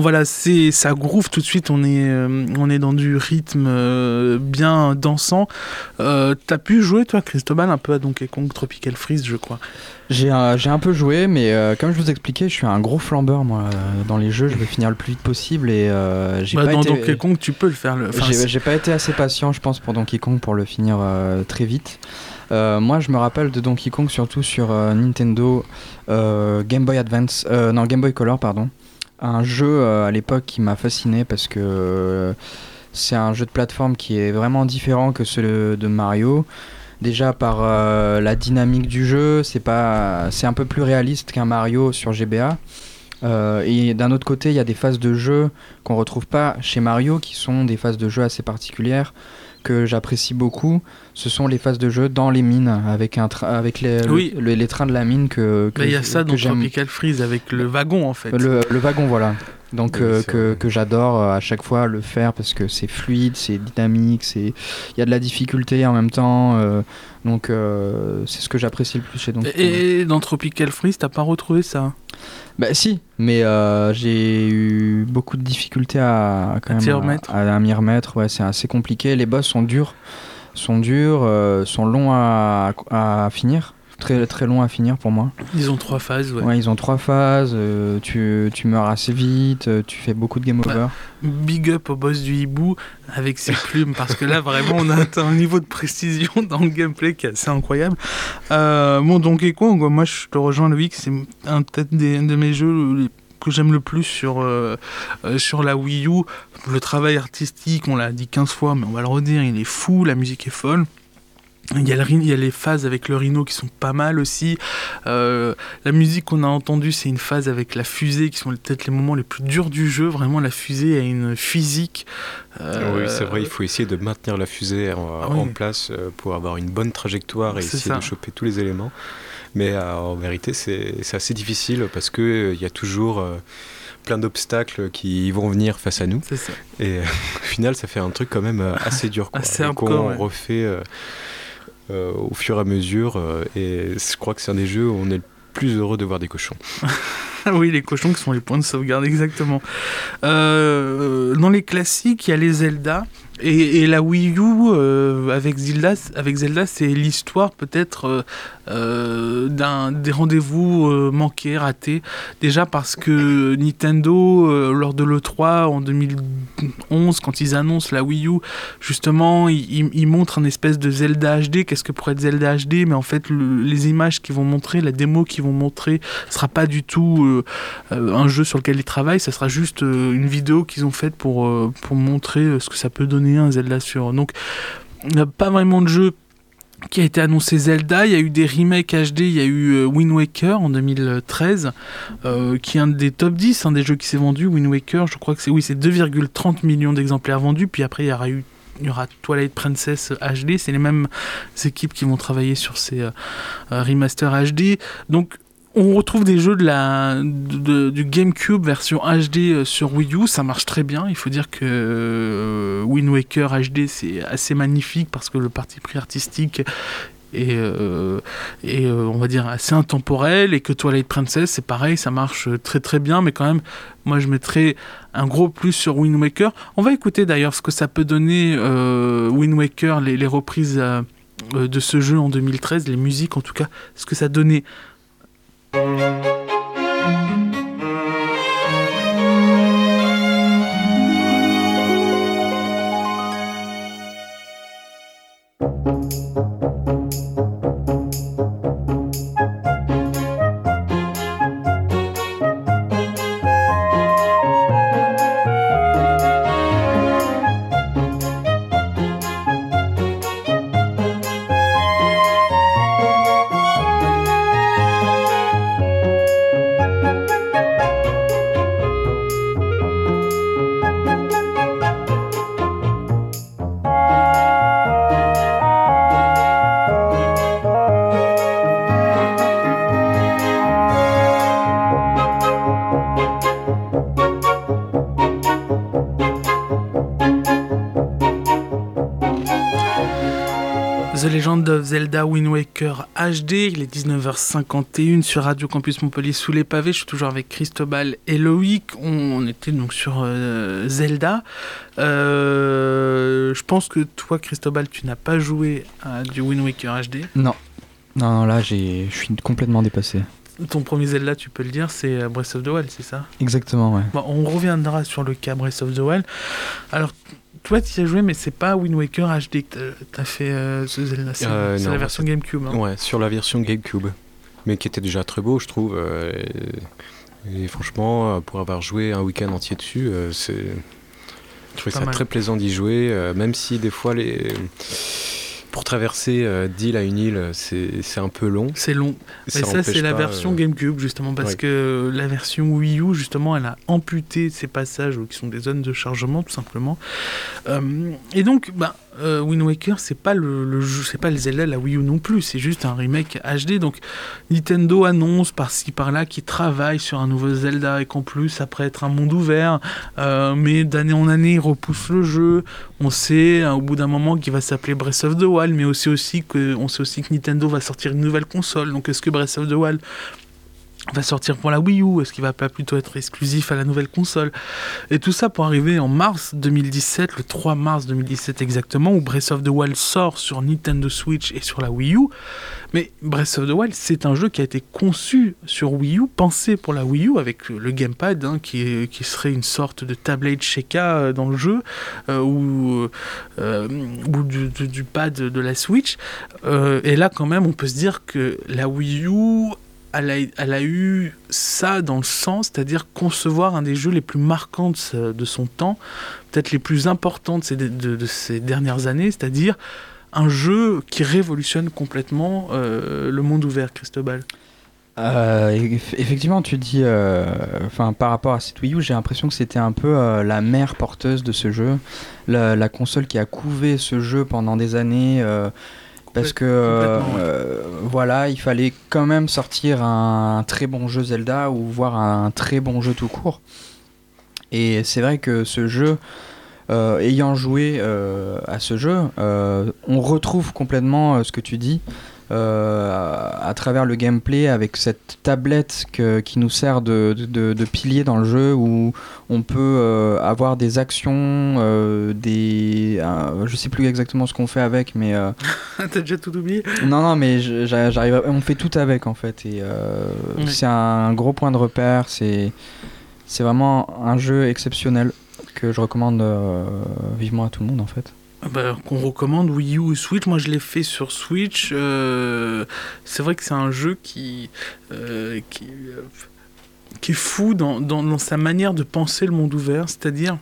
Bon voilà, c'est ça groove tout de suite. On est euh, on est dans du rythme euh, bien dansant. Euh, T'as pu jouer toi, Cristobal, un peu à Donkey Kong Tropical Freeze, je crois? J'ai un, un peu joué, mais comme je vous expliquais, je suis un gros flambeur moi dans les jeux. Je veux finir le plus vite possible et j'ai bah, pas dans Donkey Kong, tu peux le faire. Le... j'ai pas été assez patient, je pense, pour Donkey Kong pour le finir très vite. moi, je me rappelle de Donkey Kong surtout sur Nintendo Game Boy Advance, non Game Boy Color, pardon un jeu euh, à l'époque qui m'a fasciné parce que euh, c'est un jeu de plateforme qui est vraiment différent que celui de Mario. Déjà par euh, la dynamique du jeu, c'est un peu plus réaliste qu'un Mario sur GBA. et d'un autre côté, il y a des phases de jeu qu'on retrouve pas chez Mario, qui sont des phases de jeu assez particulières que j'apprécie beaucoup, ce sont les phases de jeu dans les mines, avec, un avec les, les trains de la mine que, bah, Il y a ça dans Tropical Freeze, avec le wagon en fait. Le, le wagon, voilà. Donc euh, que, que j'adore euh, à chaque fois le faire parce que c'est fluide, c'est dynamique, c'est il y a de la difficulté en même temps. Euh, donc c'est ce que j'apprécie le plus chez Donkey Et, dans Tropical Freeze, t'as pas retrouvé ça? Bah si, mais j'ai eu beaucoup de difficultés à, quand à, remettre. à, m'y remettre. Ouais, c'est assez compliqué. Les boss sont durs, sont durs, sont longs à, à finir très, très long à finir pour moi. Ils ont trois phases, ouais. ouais ils ont trois phases. Euh, tu, tu, meurs assez vite, euh, tu fais beaucoup de game over. big up au boss du hibou avec ses plumes, parce que là, vraiment, on a atteint un niveau de précision dans le gameplay qui est assez incroyable. Euh, bon, Donkey Kong, moi, je te rejoins, Loïc, c'est peut-être des, de mes jeux que j'aime le plus sur, sur la Wii U. Le travail artistique, on l'a dit 15 fois, mais on va le redire, il est fou, la musique est folle. Il y, a il y, a les phases avec le rhino qui sont pas mal aussi. Euh, la musique qu'on a entendue, c'est une phase avec la fusée qui sont peut-être les moments les plus durs du jeu. Vraiment, la fusée a une physique. Euh, oui, c'est vrai, il faut essayer de maintenir la fusée en, place euh, pour avoir une bonne trajectoire et essayer de choper tous les éléments. Mais en vérité, c'est assez difficile parce qu'il il y a toujours plein d'obstacles qui vont venir face à nous. Ça. Et au final, ça fait un truc quand même assez dur. Quoi. Assez on refait au fur et à mesure. Euh, et je crois que c'est un des jeux où on est le plus heureux de voir des cochons. oui, les cochons qui sont les points de sauvegarde, exactement. Euh, dans les classiques, il y a les Zelda. Et, la Wii U avec Zelda, avec Zelda, c'est l'histoire peut-être d'un des rendez-vous manqués, ratés. Déjà parce que Nintendo, lors de l'E3 en 2011, quand ils annoncent la Wii U, justement, ils, montrent un espèce de Zelda HD. Qu'est-ce que pourrait être Zelda HD Mais en fait, les images qu'ils vont montrer, la démo qu'ils vont montrer, sera pas du tout un jeu sur lequel ils travaillent. Ça sera juste une vidéo qu'ils ont faite pour, pour montrer ce que ça peut donner un Zelda sur. Donc, pas vraiment de jeu qui a été annoncé Zelda, il y a eu des remakes HD, il y a eu Wind Waker en 2013, qui est un des top 10 un des jeux qui s'est vendu. Wind Waker, je crois que c'est oui, c'est 2,30 millions d'exemplaires vendus, puis après il y aura eu il y aura Twilight Princess HD, c'est les mêmes équipes qui vont travailler sur ces remasters HD. Donc on retrouve des jeux de la, du GameCube version HD euh, sur Wii U, ça marche très bien. Il faut dire que euh, Wind Waker HD c'est assez magnifique parce que le parti pris artistique est, euh, on va dire assez intemporel et que Twilight Princess c'est pareil, ça marche très très bien, mais quand même, moi je mettrais un gros plus sur Wind Waker. On va écouter d'ailleurs ce que ça peut donner Wind Waker, les, les reprises de ce jeu en 2013, les musiques en tout cas, ce que ça donnait Música Zelda Wind Waker HD. Il est 19h51 sur Radio Campus Montpellier sous les pavés. Je suis toujours avec Cristobal et Loïc. On, était donc sur euh, Zelda. Euh, je pense que toi, Cristobal, tu n'as pas joué à du Wind Waker HD. Non. Non, là, je suis complètement dépassé. Ton premier Zelda, tu peux le dire, c'est euh, Breath of the Wild, c'est ça? Exactement, ouais. on reviendra sur le cas Breath of the Wild. Alors, toi, tu y as joué, mais c'est pas Wind Waker HD que tu as fait euh, ce Zelda. C'est euh, la version GameCube. Hein. Ouais, sur la version GameCube. Mais qui était déjà très beau, je trouve. Euh, et, franchement, pour avoir joué un week-end entier dessus, c'est. Je trouvais ça très plaisant d'y jouer, même si des fois les pour traverser euh, d'île à une île, c'est un peu long. C'est long. Mais ça, c'est la version euh, GameCube, justement, parce que la version Wii U, justement, elle a amputé ces passages qui sont des zones de chargement, tout simplement. Euh, et donc, bah, Wind Waker, c'est pas le, jeu, c'est pas le Zelda la Wii U non plus, c'est juste un remake HD. Donc Nintendo annonce par-ci par-là qu'il travaille sur un nouveau Zelda et qu'en plus, après être un monde ouvert, mais d'année en année, il repousse le jeu. On sait hein, au bout d'un moment qu'il va s'appeler Breath of the Wild, mais aussi aussi que on sait aussi que Nintendo va sortir une nouvelle console. Donc est-ce que Breath of the Wild va sortir pour la Wii U Est-ce qu'il va pas plutôt être exclusif à la nouvelle console? Et tout ça pour arriver en mars 2017, le 3 mars 2017 exactement, où Breath of the Wild sort sur Nintendo Switch et sur la Wii U. Mais Breath of the Wild, c'est un jeu qui a été conçu sur Wii U, pensé pour la Wii U, avec le gamepad, hein, qui, serait une sorte de tablette Sheikah euh, dans le jeu, euh, ou, euh, ou du, pad de la Switch. et là, quand même, on peut se dire que la Wii U elle a, eu ça dans le sens, c'est-à-dire concevoir un des jeux les plus marquants de, son temps, peut-être les plus importants de ces, dernières années, c'est-à-dire un jeu qui révolutionne complètement euh, le monde ouvert, Cristobal. Euh, effectivement, tu dis, euh, par rapport à cette U, j'ai l'impression que c'était un peu la mère porteuse de ce jeu, la, console qui a couvé ce jeu pendant des années parce que euh, voilà, il fallait quand même sortir un très bon jeu Zelda ou voir un très bon jeu tout court. Et c'est vrai que ce jeu, euh, ayant joué euh, à ce jeu, on retrouve complètement ce que tu dis. À travers le gameplay avec cette tablette qui nous sert de, de, pilier dans le jeu où on peut avoir des actions, des, je sais plus exactement ce qu'on fait avec, mais t'as déjà tout oublié? Non non, mais j'arrive, on fait tout avec en fait et c'est un gros point de repère. C'est c'est vraiment un jeu exceptionnel que je recommande euh, vivement à tout le monde en fait. Ah bah, qu'on recommande Wii U ou Switch. Moi, je l'ai fait sur Switch. Euh, c'est vrai que c'est un jeu qui, euh, qui, qui, est fou dans, dans, dans, sa manière de penser le monde ouvert. C'est-à-dire,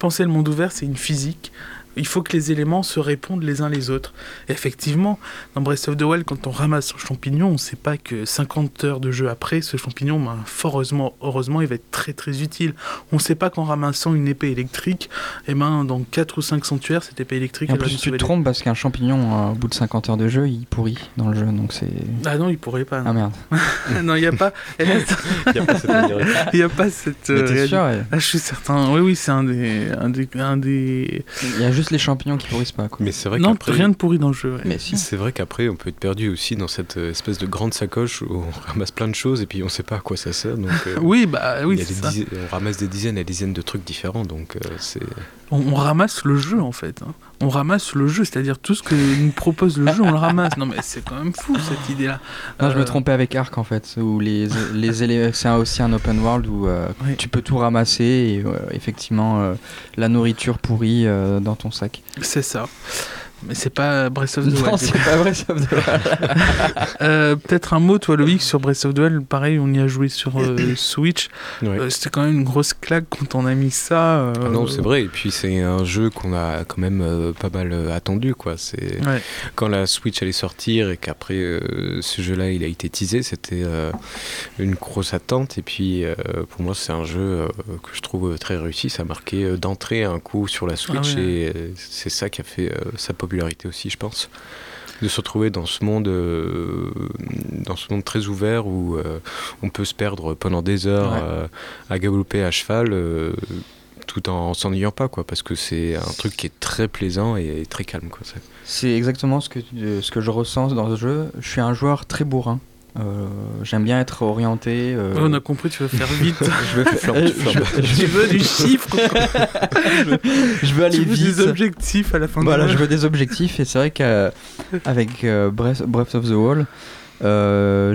penser le monde ouvert, c'est une physique il faut que les éléments se répondent les uns les autres. effectivement, dans Breath of the Wild, quand on ramasse un champignon, on ne sait pas que 50 heures de jeu après, ce champignon, ben, fort heureusement, heureusement, il va être très très utile. On ne sait pas qu'en ramassant une épée électrique, eh ben, dans 4 ou 5 sanctuaires, cette épée électrique... en plus, tu te trompes parce qu'un champignon, au bout de 50 heures de jeu, il pourrit dans le jeu. Donc c'est... Ah non, il pourrait pas. Ah merde. non, il n'y a pas... il n'y a pas cette... Il n'y a pas cette... Euh, sûr, ah, je suis certain. Oui, oui, c'est un des... Un des... Un des... Il y a juste les champignons qui pourrissent pas. Mais c'est vrai non, rien de pourri dans le jeu. Mais c'est vrai qu'après, on peut être perdu aussi dans cette euh, espèce de grande sacoche où on ramasse plein de choses et puis on sait pas à quoi ça sert. Donc, euh, oui, bah oui. on ramasse des dizaines et des dizaines de trucs différents, donc euh, c'est. On, ramasse le jeu en fait. Hein. On ramasse le jeu, c'est-à-dire tout ce que nous propose le jeu, on le ramasse. Non mais c'est quand même fou cette idée-là. Non, je me trompais avec Arc en fait, où les, les c'est aussi un open world où tu peux tout ramasser et effectivement la nourriture pourrie dans ton sac. C'est ça. Mais c'est pas Breath of the Wild. Non, c'est pas Breath of the Wild. Euh, peut-être un mot, toi, Loïc, sur Breath of the Wild. Pareil, on y a joué sur euh, Switch. Euh, c'était quand même une grosse claque quand on a mis ça. Ah non, c'est vrai. Et puis, c'est un jeu qu'on a quand même pas mal attendu. Quoi. C'est... Quand la Switch allait sortir et qu'après ce jeu-là, il a été teasé, c'était une grosse attente. Et puis, pour moi, c'est un jeu que je trouve très réussi. Ça a marqué d'entrée un coup sur la Switch. Ah et c'est ça qui a fait sa popularité aussi, je pense de se retrouver dans ce monde, euh, dans ce monde très ouvert où euh, on peut se perdre pendant des heures euh, à galoper à cheval tout en s'ennuyant pas quoi parce que c'est un truc qui est très plaisant et très calme quoi c'est exactement ce que ce que je ressens dans ce jeu. Je suis un joueur très bourrin euh, j'aime bien être orienté. Euh, on a compris, tu veux faire vite. je veux faire, tu veux du chiffre. je, veux, aller tu veux des objectifs à la fin. Voilà, je veux des objectifs et c'est vrai qu'avec euh, Breath, Breath, of the Wall,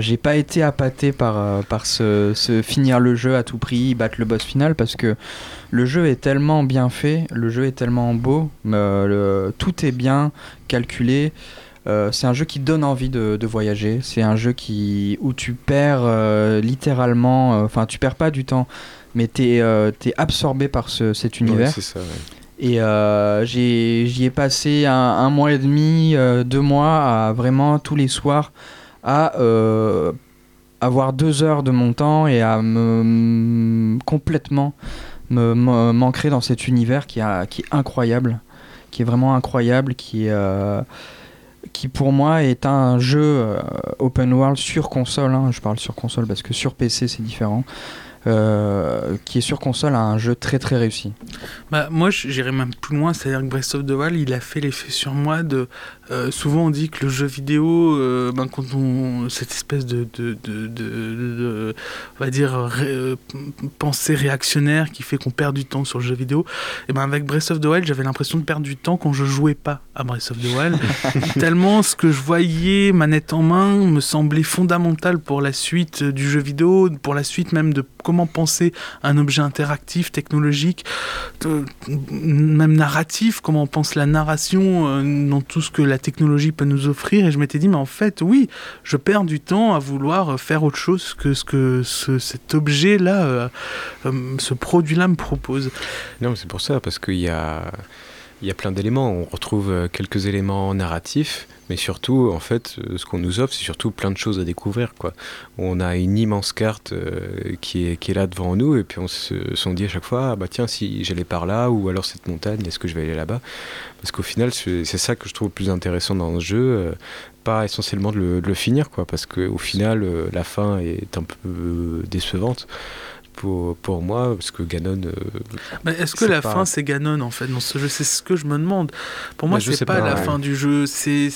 j'ai pas été appâté par, par ce, finir le jeu à tout prix, battre le boss final parce que le jeu est tellement bien fait, le jeu est tellement beau, tout est bien calculé. Euh, c'est un jeu qui donne envie de, voyager. C'est un jeu qui, où tu perds euh, littéralement, euh, enfin tu perds pas du temps, mais tu es, absorbé par cet univers. c'est ça, Et j'y ai, passé un, mois et demi, deux mois à vraiment tous les soirs à avoir deux heures de mon temps et à me complètement me, m'ancrer dans cet univers qui, a, qui est incroyable, qui est vraiment incroyable, qui est qui pour moi est un jeu euh, open world sur console. Hein. je parle sur console parce que sur PC c'est différent. Euh, qui est sur console a un jeu très très réussi. Bah, moi j'irais même plus loin, c'est-à-dire que Breath of the Wild il a fait l'effet sur moi de euh, souvent on dit que le jeu vidéo, euh, ben, quand on cette espèce de, de, de, de on va dire pensée réactionnaire qui fait qu'on perd du temps sur le jeu vidéo, et ben avec Breath of the Wild j'avais l'impression de perdre du temps quand je jouais pas à Breath of the Wild, tellement ce que je voyais manette en main me semblait fondamental pour la suite du jeu vidéo, pour la suite même de comment penser un objet interactif, technologique, même narratif, comment on pense la narration euh, dans tout ce que la technologie peut nous offrir. Et je m'étais dit, mais en fait, oui, je perds du temps à vouloir faire autre chose que ce que cet objet-là, euh, euh, ce produit-là me propose. Non, c'est pour ça, parce qu'il y a, il y a plein d'éléments. On retrouve quelques éléments narratifs mais surtout, en fait, euh, ce qu'on nous offre, c'est surtout plein de choses à découvrir. Quoi. On a une immense carte euh, qui, est, qui est là devant nous, et puis on se sont dit à chaque fois, ah, bah tiens, si j'allais par là, ou alors cette montagne, est-ce que je vais aller là-bas? Parce qu'au final, c'est ça que je trouve le plus intéressant dans le jeu, euh, pas essentiellement de le, finir, quoi, parce qu'au final, la fin est un peu décevante pour, pour moi, parce que Ganon. mais est-ce que la fin c'est Ganon en fait dans ce jeu? C'est ce que je me demande. Pour moi, c'est pas, pas, la fin du jeu. C'est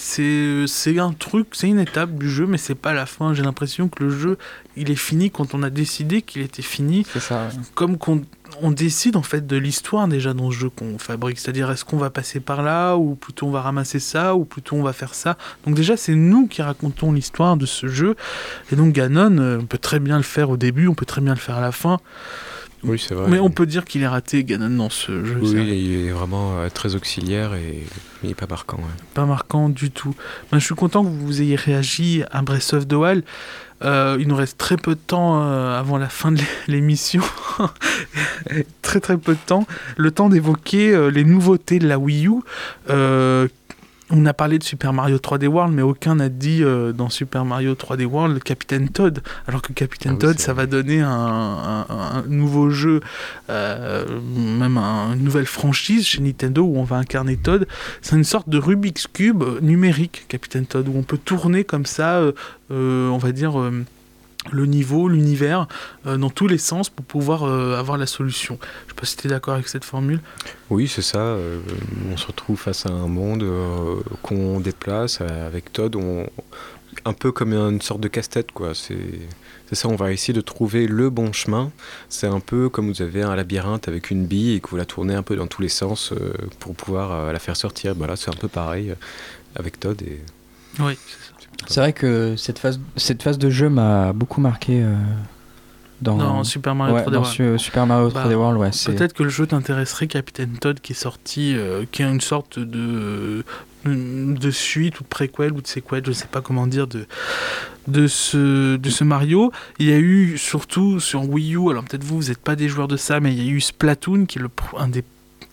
un truc, c'est une étape du jeu, mais c'est pas la fin. J'ai l'impression que le jeu il est fini quand on a décidé qu'il était fini. C'est ça. Comme qu'on on décide en fait de l'histoire déjà dans ce jeu qu'on fabrique. C'est-à-dire est-ce qu'on va passer par là ou plutôt on va ramasser ça ou plutôt on va faire ça? Donc déjà c'est nous qui racontons l'histoire de ce jeu. Et donc Ganon, euh, on peut très bien le faire au début, on peut très bien le faire à la fin. Oui, c'est vrai. Mais on peut dire qu'il est raté, Ganon, dans ce jeu. Oui, il est vraiment euh, très auxiliaire et il n'est pas marquant. Pas marquant du tout. Ben, je suis content que vous ayez réagi à Breath of the Wild. Euh, il nous reste très peu de temps euh, avant la fin de l'émission. très très peu de temps. Le temps d'évoquer euh, les nouveautés de la Wii U on a parlé de Super Mario 3D World, mais aucun n'a dit euh, dans Super Mario 3D World Captain Todd. Alors que Captain ah Todd, ça va donner un, nouveau jeu, euh, même une nouvelle franchise chez Nintendo où on va incarner Todd. C'est une sorte de Rubik's Cube numérique, Captain Todd, où on peut tourner comme ça, euh, on va dire le niveau, l'univers, euh, dans tous les sens pour pouvoir euh, avoir la solution. Je ne sais pas si tu es d'accord avec cette formule. Oui, c'est ça. Euh, on se retrouve face à un monde qu'on déplace avec Todd, un peu comme une sorte de casse-tête. quoi. C'est ça, on va essayer de trouver le bon chemin. C'est un peu comme vous avez un labyrinthe avec une bille et que vous la tournez un peu dans tous les sens pour pouvoir la faire sortir. Voilà, c'est un peu pareil avec Todd. Et... Oui, c'est vrai que cette phase, cette phase de jeu m'a beaucoup marqué. Euh, dans, Super Mario 3D World. Super Mario 3D World, ouais. Peut-être que le jeu t'intéresserait, Captain Todd, qui est sorti, euh, qui est une sorte de de suite ou de préquel ou de sequel, je sais pas comment dire, de, de, ce, de ce Mario. Il y a eu surtout sur Wii U, alors peut-être vous, vous n'êtes pas des joueurs de ça, mais il y a eu Splatoon, qui est le, un des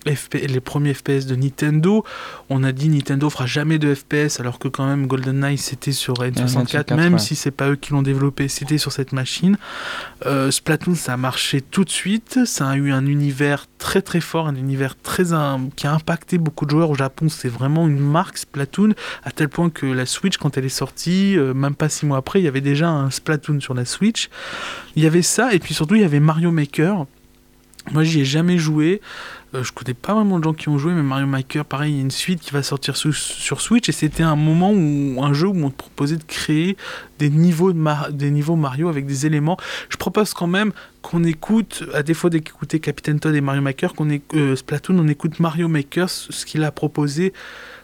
les premiers FPS de Nintendo. On a dit Nintendo fera jamais de FPS alors que quand même GoldenEye c'était sur N64, même si c'est pas eux qui l'ont développé, c'était sur cette machine. Euh, Splatoon ça a marché tout de suite, ça a eu un univers très très fort, un univers très qui a impacté beaucoup de joueurs au Japon. C'est vraiment une marque Splatoon à tel point que la Switch quand elle est sortie, euh, même pas six mois après, il y avait déjà un Splatoon sur la Switch. Il y avait ça et puis surtout il y avait Mario Maker. Moi, j'y ai jamais joué. Euh, je connais pas vraiment de gens qui ont joué, mais Mario Maker, pareil, il y a une suite qui va sortir sur Switch et c'était un moment où un jeu où on te proposait de créer des niveaux, de des niveaux Mario avec des éléments. Je propose quand même qu'on écoute, à défaut d'écouter Captain Todd et Mario Maker, qu'on euh, Splatoon, on écoute Mario Maker, ce qu'il a proposé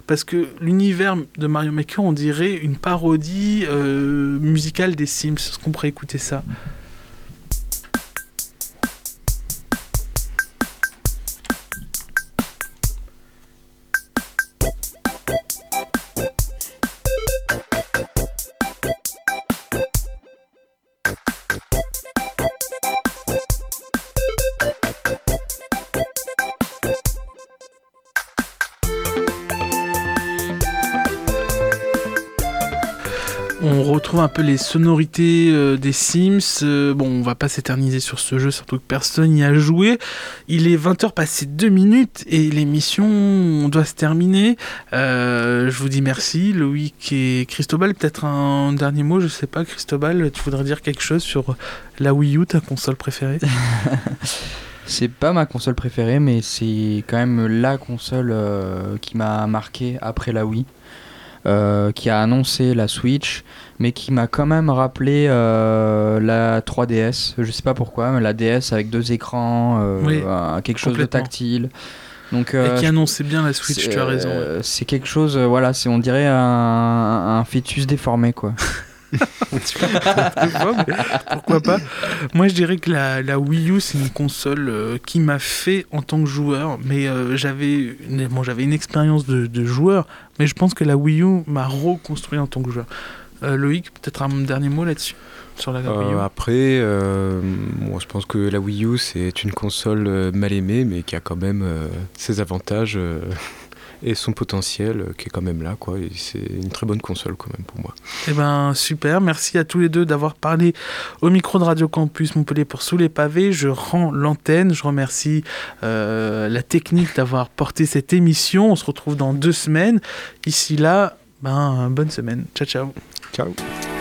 parce que l'univers de Mario Maker, on dirait une parodie euh, musicale des Sims. Est-ce qu'on pourrait écouter ça? Un peu les sonorités euh, des Sims. Euh, bon, on va pas s'éterniser sur ce jeu, surtout que personne n'y a joué. Il est 20h passé 2 minutes et l'émission doit se terminer. Euh, je vous dis merci, Loïc et Christobal. Peut-être un dernier mot, je sais pas, Christobal, tu voudrais dire quelque chose sur la Wii U, ta console préférée? C'est pas ma console préférée, mais c'est quand même la console qui m'a marqué après la Wii. qui a annoncé la Switch, mais qui m'a quand même rappelé euh, la 3DS. Je sais pas pourquoi, mais la DS avec deux écrans, euh, quelque chose de tactile. Donc, et euh, qui annonçait bien la Switch, tu as raison. C'est quelque chose, voilà, c'est on dirait un, un, fœtus déformé, quoi. pourquoi pas? Moi, je dirais que la, la Wii U, c'est une console qui m'a fait en tant que joueur, mais j'avais bon, j'avais une expérience de, de, joueur, mais je pense que la Wii U m'a reconstruit en tant que joueur. Euh, Loïc, peut-être un dernier mot là-dessus sur la Wii U. Euh, après, euh, moi, je pense que la Wii U c'est une console mal aimée, mais qui a quand même ses avantages et son potentiel qui est quand même là, quoi. c'est une très bonne console quand même pour moi. Eh ben super, merci à tous les deux d'avoir parlé au micro de Radio Campus Montpellier pour Sous les pavés. Je rends l'antenne, je remercie la technique d'avoir porté cette émission. On se retrouve dans deux semaines. Ici là, ben bonne semaine. Ciao ciao. Ciao.